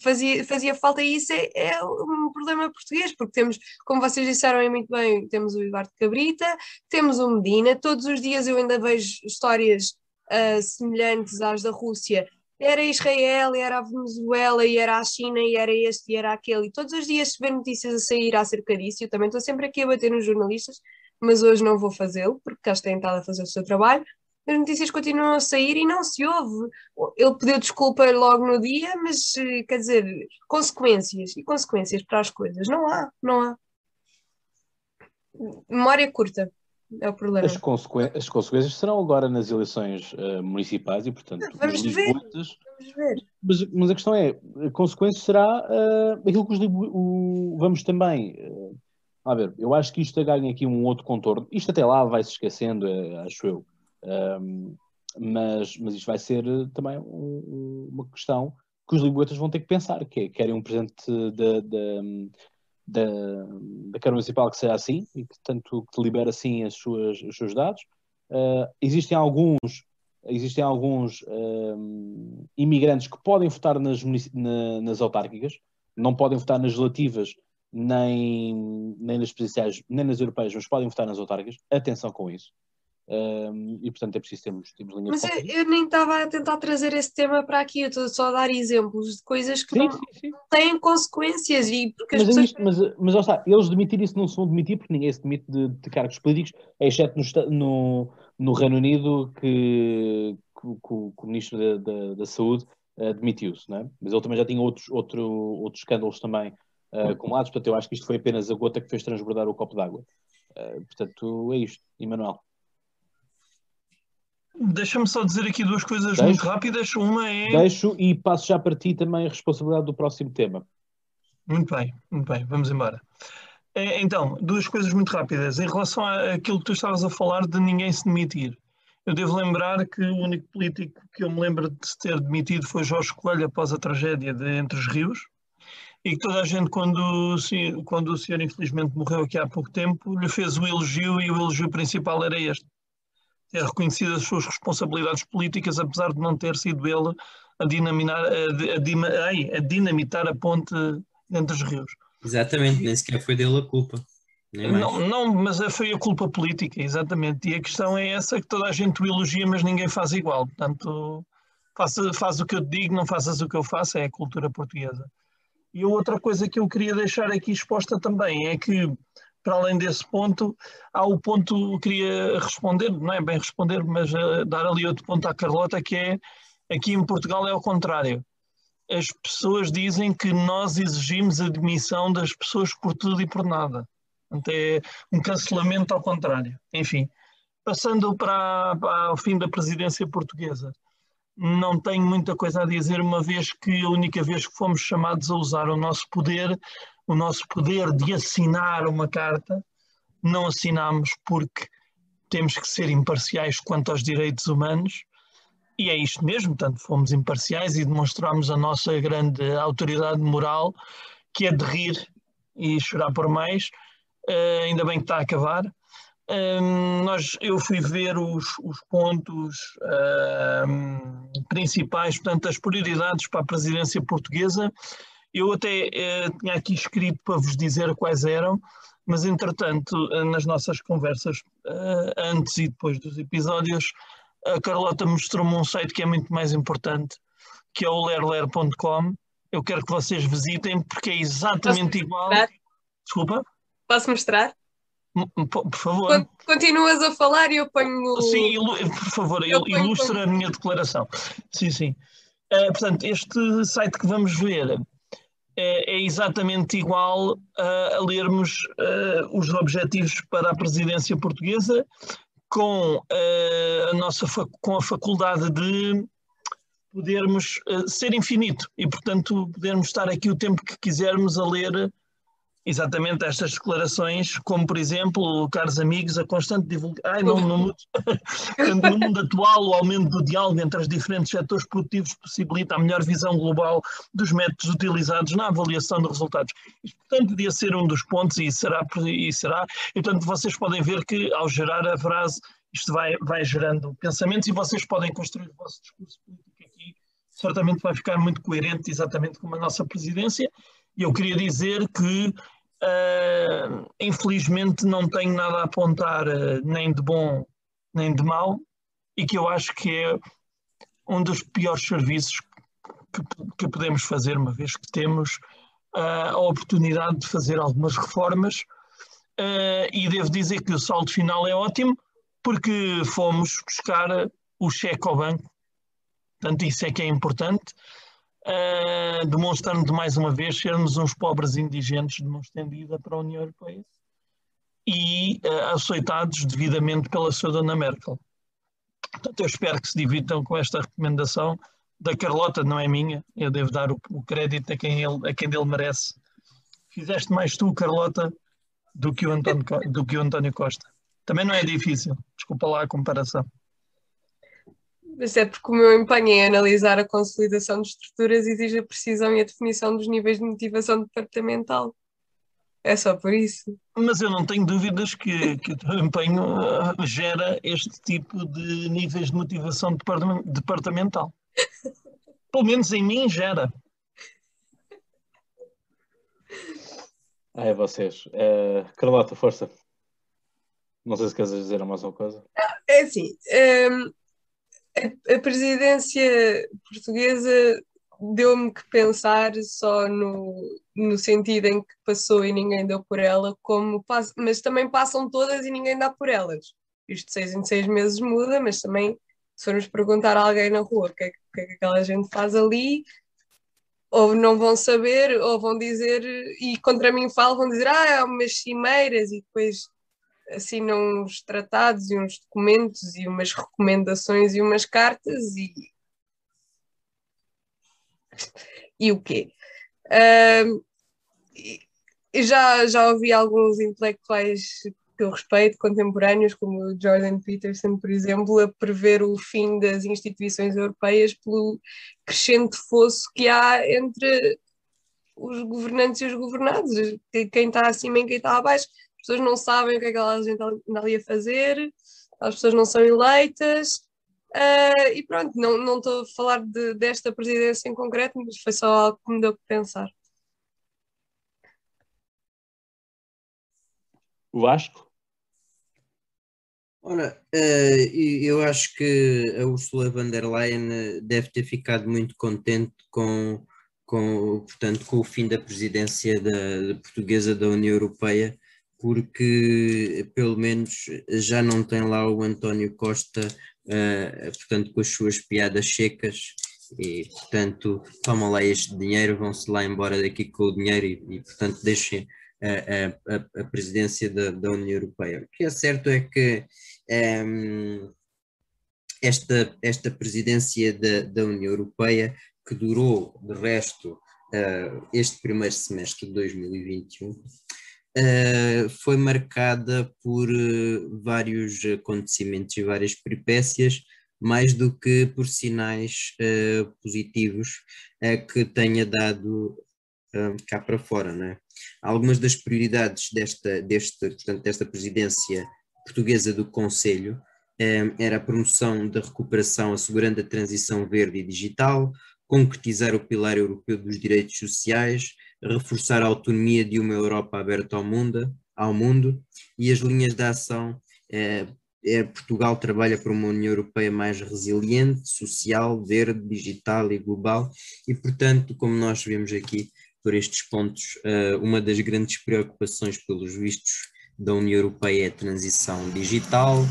Fazia, fazia falta e isso é, é, um problema português, porque temos, como vocês disseram muito bem, temos o Eduardo Cabrita, temos o Medina, todos os dias eu ainda vejo histórias uh, semelhantes às da Rússia. Era Israel, era a Venezuela, e era a China, e era este, e era aquele. E todos os dias se vê notícias a sair acerca disso. Eu também estou sempre aqui a bater nos jornalistas, mas hoje não vou fazê-lo, porque cá têm estado a fazer o seu trabalho as notícias continuam a sair e não se ouve. Ele pediu desculpa logo no dia, mas eh, quer dizer, consequências e consequências para as coisas. Não há, não há. Memória curta é o problema. As, consequ... as consequências serão agora nas eleições uh, municipais e, portanto, vamos ver, vamos ver. Mas, mas, a questão é, a consequência será uh, aquilo que os o, vamos também. Uh, a ver, eu acho que isto ganha aqui um outro contorno. Isto até lá vai se esquecendo, acho eu. Um, mas, mas isto vai ser também um, uma questão que os libuetas vão ter que pensar, que é, querem um presente da, da, da, Câmara Municipal que seja assim, e que tanto que libera assim as suas, os seus dados. Uh, existem alguns, existem alguns um, imigrantes que podem votar nas, na, nas autárquicas, não podem votar nas relativas nem, nem nas presidenciais, nem nas europeias, mas podem votar nas autárquicas. Atenção com isso. Um, e portanto é preciso termos, termos linha Mas eu, eu, nem estava a tentar trazer esse tema para aqui, eu estou só a dar exemplos de coisas que sim, não, sim, sim. têm consequências e porque mas, é pessoas... isto, mas, mas está, eles demitir isso não se vão demitir porque ninguém se demite de, de cargos políticos, exceto no, no, no Reino Unido que, que, que, o, que o Ministro da, da, da Saúde uh, demitiu-se, é? mas ele também já tinha outros, outro, outros escândalos também uh, acumulados, portanto eu acho que isto foi apenas a gota que fez transbordar o copo d'água. Uh, portanto é isto, Emanuel. Deixa-me só dizer aqui duas coisas Deixo. muito rápidas. Uma é. Deixo e passo já para ti também a responsabilidade do próximo tema. Muito bem, muito bem, vamos embora. É, então, duas coisas muito rápidas. Em relação àquilo que tu estavas a falar de ninguém se demitir, eu devo lembrar que o único político que eu me lembro de se ter demitido foi Jorge Coelho após a tragédia de Entre os Rios e que toda a gente, quando, quando o senhor infelizmente morreu aqui há pouco tempo, lhe fez o elogio e o elogio principal era este ter reconhecido as suas responsabilidades políticas, apesar de não ter sido ele a, dinaminar, a, a, a dinamitar a ponte entre os rios. Exatamente, nem sequer foi dele a culpa. Não, não, mas foi a culpa política, exatamente. E a questão é essa que toda a gente o elogia, mas ninguém faz igual. Portanto, faz, faz o que eu te digo, não faças o que eu faço, é a cultura portuguesa. E a outra coisa que eu queria deixar aqui exposta também é que para além desse ponto, há o ponto, queria responder, não é bem responder, mas uh, dar ali outro ponto à Carlota, que é, aqui em Portugal é o contrário. As pessoas dizem que nós exigimos a demissão das pessoas por tudo e por nada. É um cancelamento ao contrário. Enfim, passando para, para o fim da presidência portuguesa, não tenho muita coisa a dizer, uma vez que a única vez que fomos chamados a usar o nosso poder o nosso poder de assinar uma carta, não assinamos porque temos que ser imparciais quanto aos direitos humanos, e é isto mesmo, portanto, fomos imparciais e demonstramos a nossa grande autoridade moral, que é de rir e chorar por mais, uh, ainda bem que está a acabar. Um, nós, eu fui ver os, os pontos um, principais, portanto, as prioridades para a presidência portuguesa eu até eh, tinha aqui escrito para vos dizer quais eram, mas entretanto, eh, nas nossas conversas, eh, antes e depois dos episódios, a Carlota mostrou-me um site que é muito mais importante, que é o lerler.com. Eu quero que vocês visitem porque é exatamente igual. Desculpa? Posso mostrar? Por favor. Continuas a falar e eu ponho. Sim, por favor, eu ilustra a minha declaração. Sim, sim. Uh, portanto, este site que vamos ver é, é exatamente igual uh, a lermos os objetivos para a presidência portuguesa com a nossa com a faculdade de podermos ser infinito e, portanto, podermos estar aqui o tempo que quisermos a ler exatamente estas declarações, como por exemplo, caros amigos, a constante divulgação. Não, não, [laughs] no mundo atual, o aumento do diálogo entre os diferentes setores produtivos possibilita a melhor visão global dos métodos utilizados na avaliação de resultados. Isto, portanto, podia ser um dos pontos e será. E, será. e portanto, vocês podem ver que ao gerar a frase, isto vai, vai gerando pensamentos e vocês podem construir o vosso discurso político aqui. Certamente vai ficar muito coerente exatamente com a nossa presidência. Eu queria dizer que Uh, infelizmente não tenho nada a apontar uh, nem de bom nem de mau e que eu acho que é um dos piores serviços que, que podemos fazer, uma vez que temos uh, a oportunidade de fazer algumas reformas. E devo dizer que o saldo final é ótimo porque fomos buscar o cheque ao banco, portanto isso é que é importante uh, demonstrando mais uma vez sermos uns pobres indigentes de mão estendida para a União Europeia e uh, aceitados devidamente pela sua dona Merkel. Portanto, eu espero que se dividam com esta recomendação da Carlota, não é minha, eu devo dar o, o crédito a quem, ele, a quem ele merece. Fizeste mais tu, Carlota, do que, o António, do que o António Costa. Também não é difícil, desculpa lá a comparação. Mas é porque o meu empenho em analisar a consolidação de estruturas exige a precisão e a definição dos níveis de motivação departamental. É só por isso. Mas eu não tenho dúvidas que, que o teu empenho uh, gera este tipo de níveis de motivação departamental. Pelo menos em mim gera. Ah, é vocês. Uh, Carlota, força. Não sei se queres dizer mais uma coisa. É assim, um, a, presidência portuguesa deu-me que pensar só no, no sentido em que passou e ninguém deu por ela, como mas também passam todas e ninguém dá por elas. Isto seis em seis meses muda, mas também se formos perguntar a alguém na rua o que, é, que, é que aquela gente faz ali, ou não vão saber, ou vão dizer, e contra mim falam, vão dizer, ah, há umas cimeiras, e depois assinam uns tratados e uns documentos e umas recomendações e umas cartas e. E o quê? Uh, já, já ouvi alguns intelectuais que eu respeito, contemporâneos, como Jordan Peterson, por exemplo, a prever o fim das instituições europeias pelo crescente fosso que há entre os governantes e os governados, quem está acima e quem está abaixo pessoas não sabem o que é que a gente anda ali a fazer, as pessoas não são eleitas. Uh, e pronto, não estou a falar de, desta presidência em concreto, mas foi só algo que me deu que pensar. O Vasco? Ora, uh, eu acho que a Ursula von der Leyen deve ter ficado muito contente com, com, portanto, com o fim da presidência da, da portuguesa da União Europeia, porque pelo menos já não tem lá o António Costa, uh, portanto, com as suas piadas secas e, portanto, tomam lá este dinheiro, vão-se lá embora daqui com o dinheiro e, e portanto, deixem a, a, a presidência da, da, União Europeia. O que é certo é que um, ehm, esta, esta presidência da, da União Europeia, que durou, de resto, uh, este primeiro semestre de 2021, uh, foi marcada por uh, vários acontecimentos e várias peripécias, mais do que por sinais uh, positivos que tenha dado cá para fora. Não é? Algumas das prioridades desta, deste, portanto, desta presidência portuguesa do Conselho era a promoção da recuperação assegurando a transição verde e digital, concretizar o pilar europeu dos direitos sociais, reforçar a autonomia de uma Europa aberta ao mundo, ao mundo e as linhas de ação eh, é, Portugal trabalha para uma União Europeia mais resiliente, social, verde, digital e global, e portanto, como nós vemos aqui por estes pontos, uh, uma das grandes preocupações pelos vistos da União Europeia é a transição digital,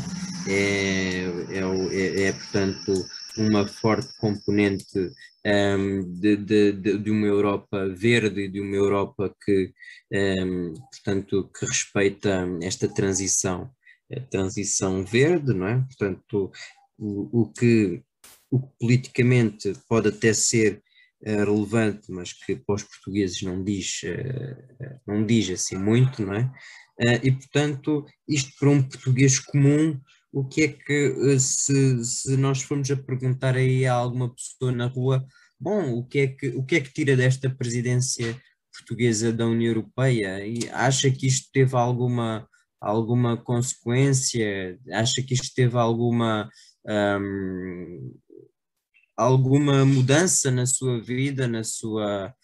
é, é, é, é portanto uma forte componente um, ehm, de, de, de, uma Europa verde e de uma Europa que, um, ehm, portanto, que respeita esta transição transição verde, não é? Portanto, o, o, que, o que politicamente pode até ser uh, relevante, mas que para os portugueses não diz, uh, não diz assim muito, não é? Uh, e, portanto, isto para um português comum, o que é que, se, se nós formos a perguntar aí a alguma pessoa na rua, bom, o que é que, o que, é que tira desta presidência portuguesa da União Europeia? E acha que isto teve alguma alguma consequência? Acha que isto teve alguma, um, alguma mudança na sua vida, na sua,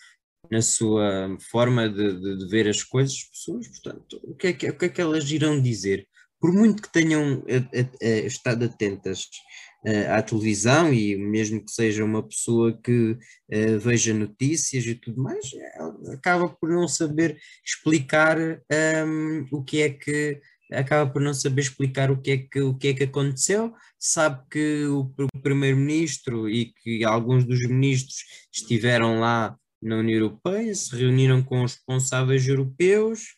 na sua forma de, de, de ver as coisas? Pessoas, portanto, o que, é que, o que é que elas irão dizer? Por muito que tenham eh, eh, eh, estado atentas uh, à televisão e mesmo que seja uma pessoa que uh, veja notícias e tudo mais, acaba por não saber explicar um, ehm, o que é que acaba por não saber explicar o que é que, o que, é que aconteceu, sabe que o, o primeiro-ministro e que alguns dos ministros estiveram lá na União Europeia, se reuniram com os responsáveis europeus,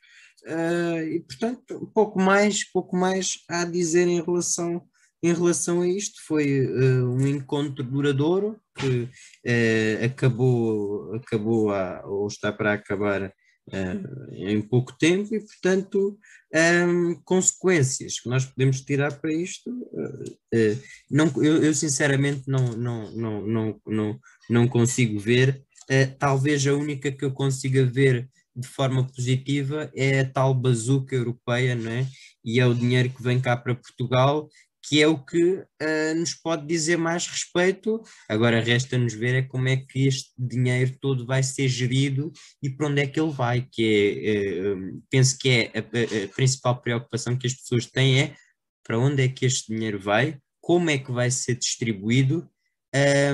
uh, e portanto, pouco mais, pouco mais a dizer em relação em relação a isto. Foi uh, um encontro duradouro que uh, acabou, acabou a, ou está para acabar em pouco tempo e, portanto, um, consequências que nós podemos tirar para isto, não, eu, eu, sinceramente não, não, não, não, não, não consigo ver. talvez a única que eu consiga ver de forma positiva é a tal bazuca europeia, não é? E é o dinheiro que vem cá para Portugal que é o que uh, nos pode dizer mais respeito. Agora resta-nos ver é como é que este dinheiro todo vai ser gerido e para onde é que ele vai, que é, uh, penso que é a, a, principal preocupação que as pessoas têm é para onde é que este dinheiro vai, como é que vai ser distribuído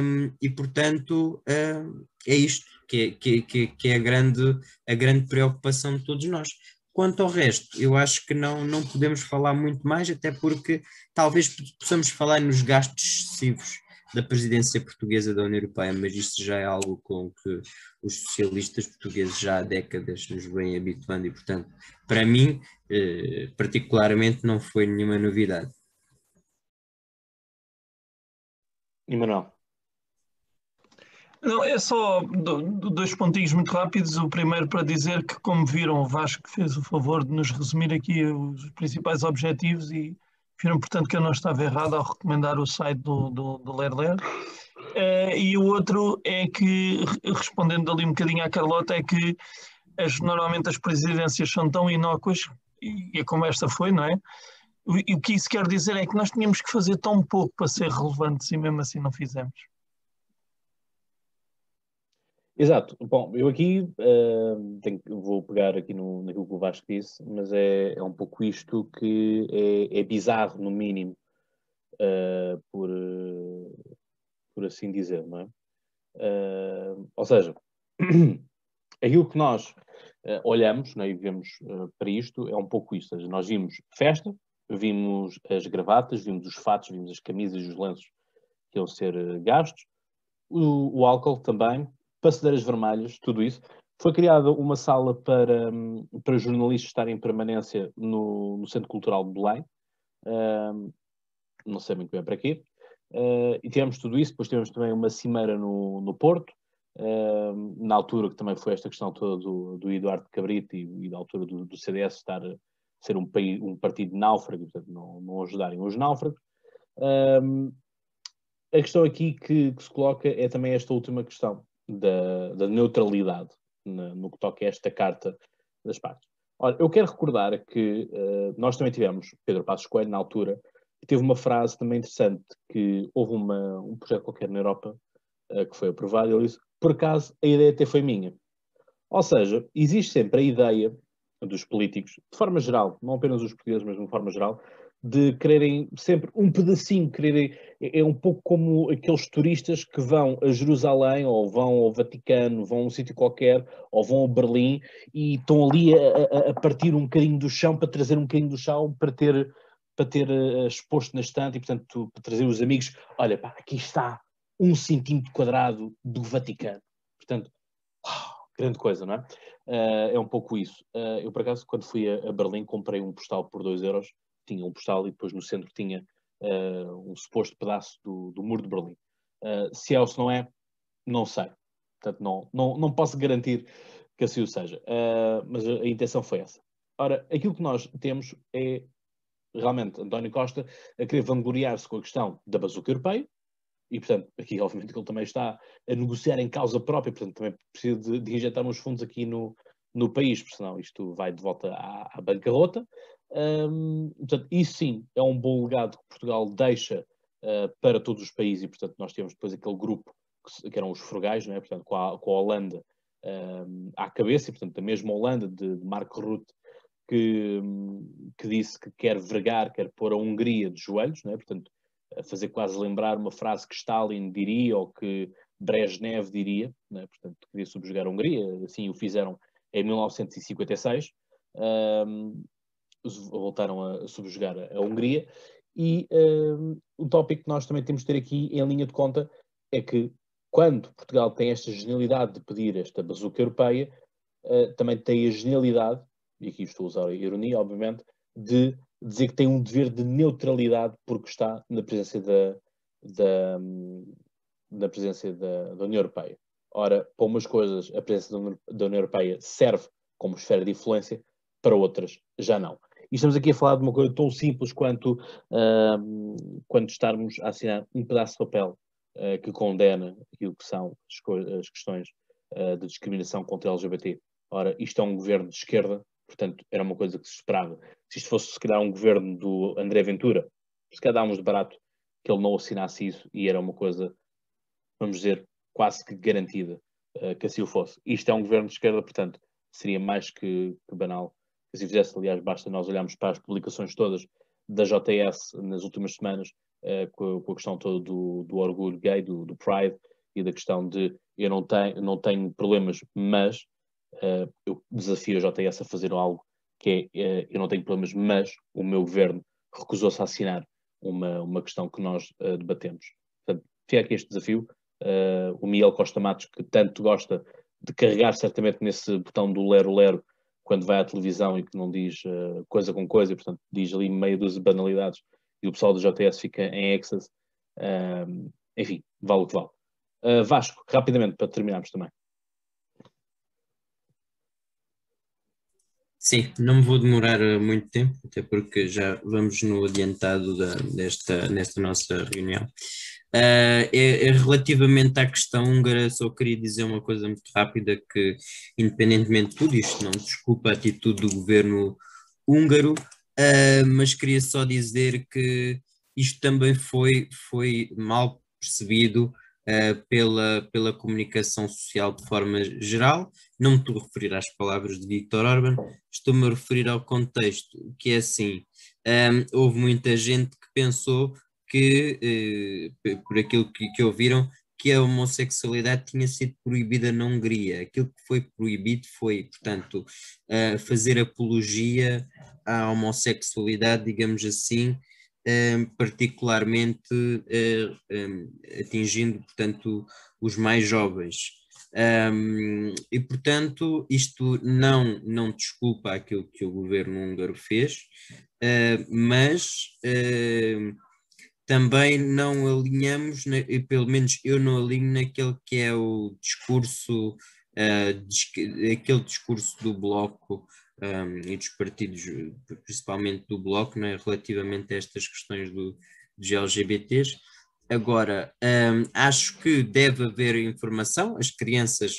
um, e portanto uh, é isto que que, que é a, grande, a grande preocupação de todos nós. Quanto ao resto, eu acho que não, não podemos falar muito mais, até porque talvez possamos falar nos gastos excessivos da presidência portuguesa da União Europeia, mas isto já é algo com que os socialistas portugueses já há décadas nos vêm habituando e, portanto, para mim, eh, particularmente, não foi nenhuma novidade. E Manuel? Não, é só dois pontinhos muito rápidos. O primeiro para dizer que, como viram, o Vasco fez o favor de nos resumir aqui os principais objetivos e viram, portanto, que eu não estava errado ao recomendar o site do, do, do Ler Ler. Uh, e o outro é que, respondendo ali um bocadinho à Carlota, é que as, normalmente as presidências são tão inócuas, e, e como esta foi, não é? E o que isso quer dizer é que nós tínhamos que fazer tão pouco para ser relevantes e mesmo assim não fizemos. Exato. Bom, eu aqui uh, tenho, vou pegar aqui no, naquilo que o Vasco disse, mas é, é um pouco isto que é, é bizarro, no mínimo, uh, por, por assim dizer, não é? ou seja, [clears throat] aquilo que nós olhamos né, e vemos para isto é um pouco isto. Seja, nós vimos festa, vimos as gravatas, vimos os fatos, vimos as camisas e os lenços que iam ser gastos, o, o álcool também, passadeiras vermelhas, tudo isso. Foi criada uma sala para, para jornalistas estarem em permanência no, no Centro Cultural de Belém. Uh, não sei muito bem para quê. Uh, e tivemos tudo isso. Depois tivemos também uma cimeira no, no Porto, uh, na altura que também foi esta questão toda do, do Eduardo Cabrito e, e da altura do, do, CDS estar a ser um, país, um partido náufrago, portanto não, não ajudarem os náufragos. a questão aqui que, que, se coloca é também esta última questão, da, da neutralidade na, no que toca a esta carta das partes. Ora, eu quero recordar que uh, nós também tivemos Pedro Passos Coelho na altura, que teve uma frase também interessante, que houve uma, um projeto qualquer na Europa uh, que foi aprovado e ele disse, por acaso a ideia até foi minha. Ou seja, existe sempre a ideia dos políticos, de forma geral, não apenas os portugueses, mas de uma forma geral, de quererem sempre um pedacinho, quererem, é, é um pouco como aqueles turistas que vão a Jerusalém ou vão ao Vaticano, vão a um sítio qualquer ou vão a Berlim e estão ali a, a, partir um bocadinho do chão para trazer um bocadinho do chão para ter, para ter uh, exposto na estante e portanto para trazer os amigos, olha pá, aqui está um centímetro quadrado do Vaticano. Portanto, grande coisa, não é? Uh, é um pouco isso. Uh, eu, por acaso, quando fui a, a, Berlim, comprei um postal por 2 euros. Tinha um postal e depois no centro tinha uh, um suposto pedaço do, do muro de Berlim. se é ou se não é, não sei. Portanto, não, não, não posso garantir que assim o seja. mas a, a intenção foi essa. Ora, aquilo que nós temos é realmente António Costa a querer vangloriar-se com a questão da bazuca europeia, e, portanto, aqui obviamente que ele também está a negociar em causa própria, portanto, também precisa de, de injetar uns fundos aqui no, no país, porque senão isto vai de volta à, à bancarrota. Um, portanto, isso sim é um bom legado que Portugal deixa uh, para todos os países e, portanto, nós temos depois aquele grupo que, que eram os frugais, não é? portanto, com a, com a Holanda um, à cabeça, e, portanto, a mesma Holanda de, de Marco Rutte que, que disse que quer vergar, quer pôr a Hungria de joelhos, não é? portanto, a fazer quase lembrar uma frase que Stalin diria ou que Brezhnev diria, né? portanto, queria subjugar a Hungria, assim o fizeram em 1956, um, voltaram a subjugar a Hungria, e um, o tópico que nós também temos de ter aqui em linha de conta é que quando Portugal tem esta genialidade de pedir esta bazuca europeia, uh, também tem a genialidade, e aqui estou a usar a ironia, obviamente, de dizer que tem um dever de neutralidade porque está na presença da, da, na presença da, da União Europeia. Ora, para umas coisas a presença da União Europeia serve como esfera de influência, para outras já não. E estamos aqui a falar de uma coisa tão simples quanto uh, quando estarmos a assinar um pedaço de papel uh, que condena aquilo que são as, as questões uh, de discriminação contra a LGBT. Ora, isto é um governo de esquerda Portanto, era uma coisa que se esperava. Se isto fosse, se calhar, um governo do André Ventura, se calhar dávamos de barato que ele não assinasse isso e era uma coisa, vamos dizer, quase que garantida uh, que assim o fosse. Isto é um governo de esquerda, portanto, seria mais que, que banal que assim fizesse. Aliás, basta nós olharmos para as publicações todas da JS nas últimas semanas, uh, com, a, questão toda do, do orgulho gay, do, do, Pride, e da questão de eu não tenho, não tenho problemas, mas uh, eu desafio a JS a fazer algo que é, uh, eu não tenho problemas, mas o meu governo recusou-se a assinar uma, uma questão que nós debatemos. Portanto, fica aqui este desafio. o Miguel Costa Matos, que tanto gosta de carregar certamente nesse botão do lero-lero quando vai à televisão e que não diz coisa com coisa, e, portanto diz ali meia dúzia de banalidades e o pessoal do JS fica em excess. enfim, vale o que vale. Vasco, rapidamente, para terminarmos também. Sim, não me vou demorar eh, muito tempo, até porque já vamos no adiantado da, desta, nesta nossa reunião. Uh, é, é, relativamente à questão húngara, só queria dizer uma coisa muito rápida, que independentemente de tudo isto, não desculpa a atitude do governo húngaro, uh, mas queria só dizer que isto também foi, foi mal percebido uh, pela, pela comunicação social de forma geral. Não me estou a referir às palavras de Viktor Orban, estou-me a referir ao contexto, que é assim, um, houve muita gente que pensou que, uh, por aquilo que, ouviram, que a homossexualidade tinha sido proibida na Hungria. Aquilo que foi proibido foi, portanto, uh, fazer apologia à homossexualidade, digamos assim, particularmente uh, atingindo, portanto, os mais jovens. E, portanto, isto não, não desculpa aquilo que o governo húngaro fez, mas também não alinhamos, na, pelo menos eu não alinho naquele que é o discurso, uh, aquele discurso do Bloco um, e dos partidos, principalmente do Bloco, né, relativamente a estas questões do, dos LGBTs. Agora, um, acho que deve haver informação, as crianças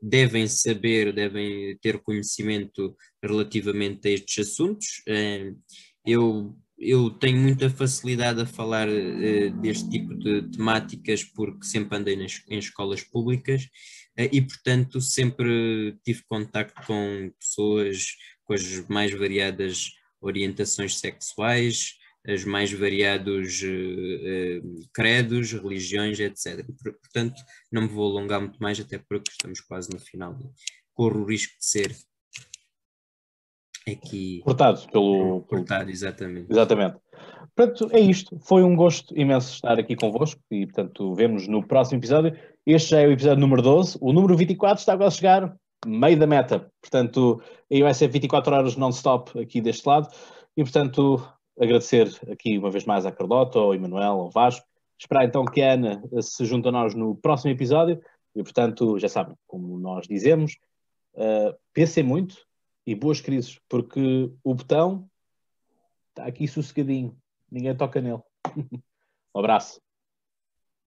devem saber, devem ter conhecimento relativamente a estes assuntos. Um, eu, eu tenho muita facilidade a falar uh, deste tipo de temáticas porque sempre andei nas, em escolas públicas eh, e, portanto, sempre tive contacto com pessoas com as mais variadas orientações sexuais, os mais variados uh, credos, religiões, etc. Portanto, não me vou alongar muito mais, até porque estamos quase no final. Corro o risco de ser aqui. Cortado pelo. Cortado, exatamente. Exatamente. Portanto, é isto. Foi um gosto imenso estar aqui convosco e, portanto, vemos no próximo episódio. Este já é o episódio número 12. O número 24 está agora a chegar, meio da meta. Portanto, aí vai ser 24 horas non-stop aqui deste lado. E, portanto, agradecer aqui uma vez mais à Carlota, ao Emanuel, ao Vasco. Esperar então que a Ana se junte a nós no próximo episódio. E, portanto, já sabem, como nós dizemos, uh, pensem muito e boas crises, porque o botão está aqui sossegadinho, ninguém toca nele. [laughs] um abraço.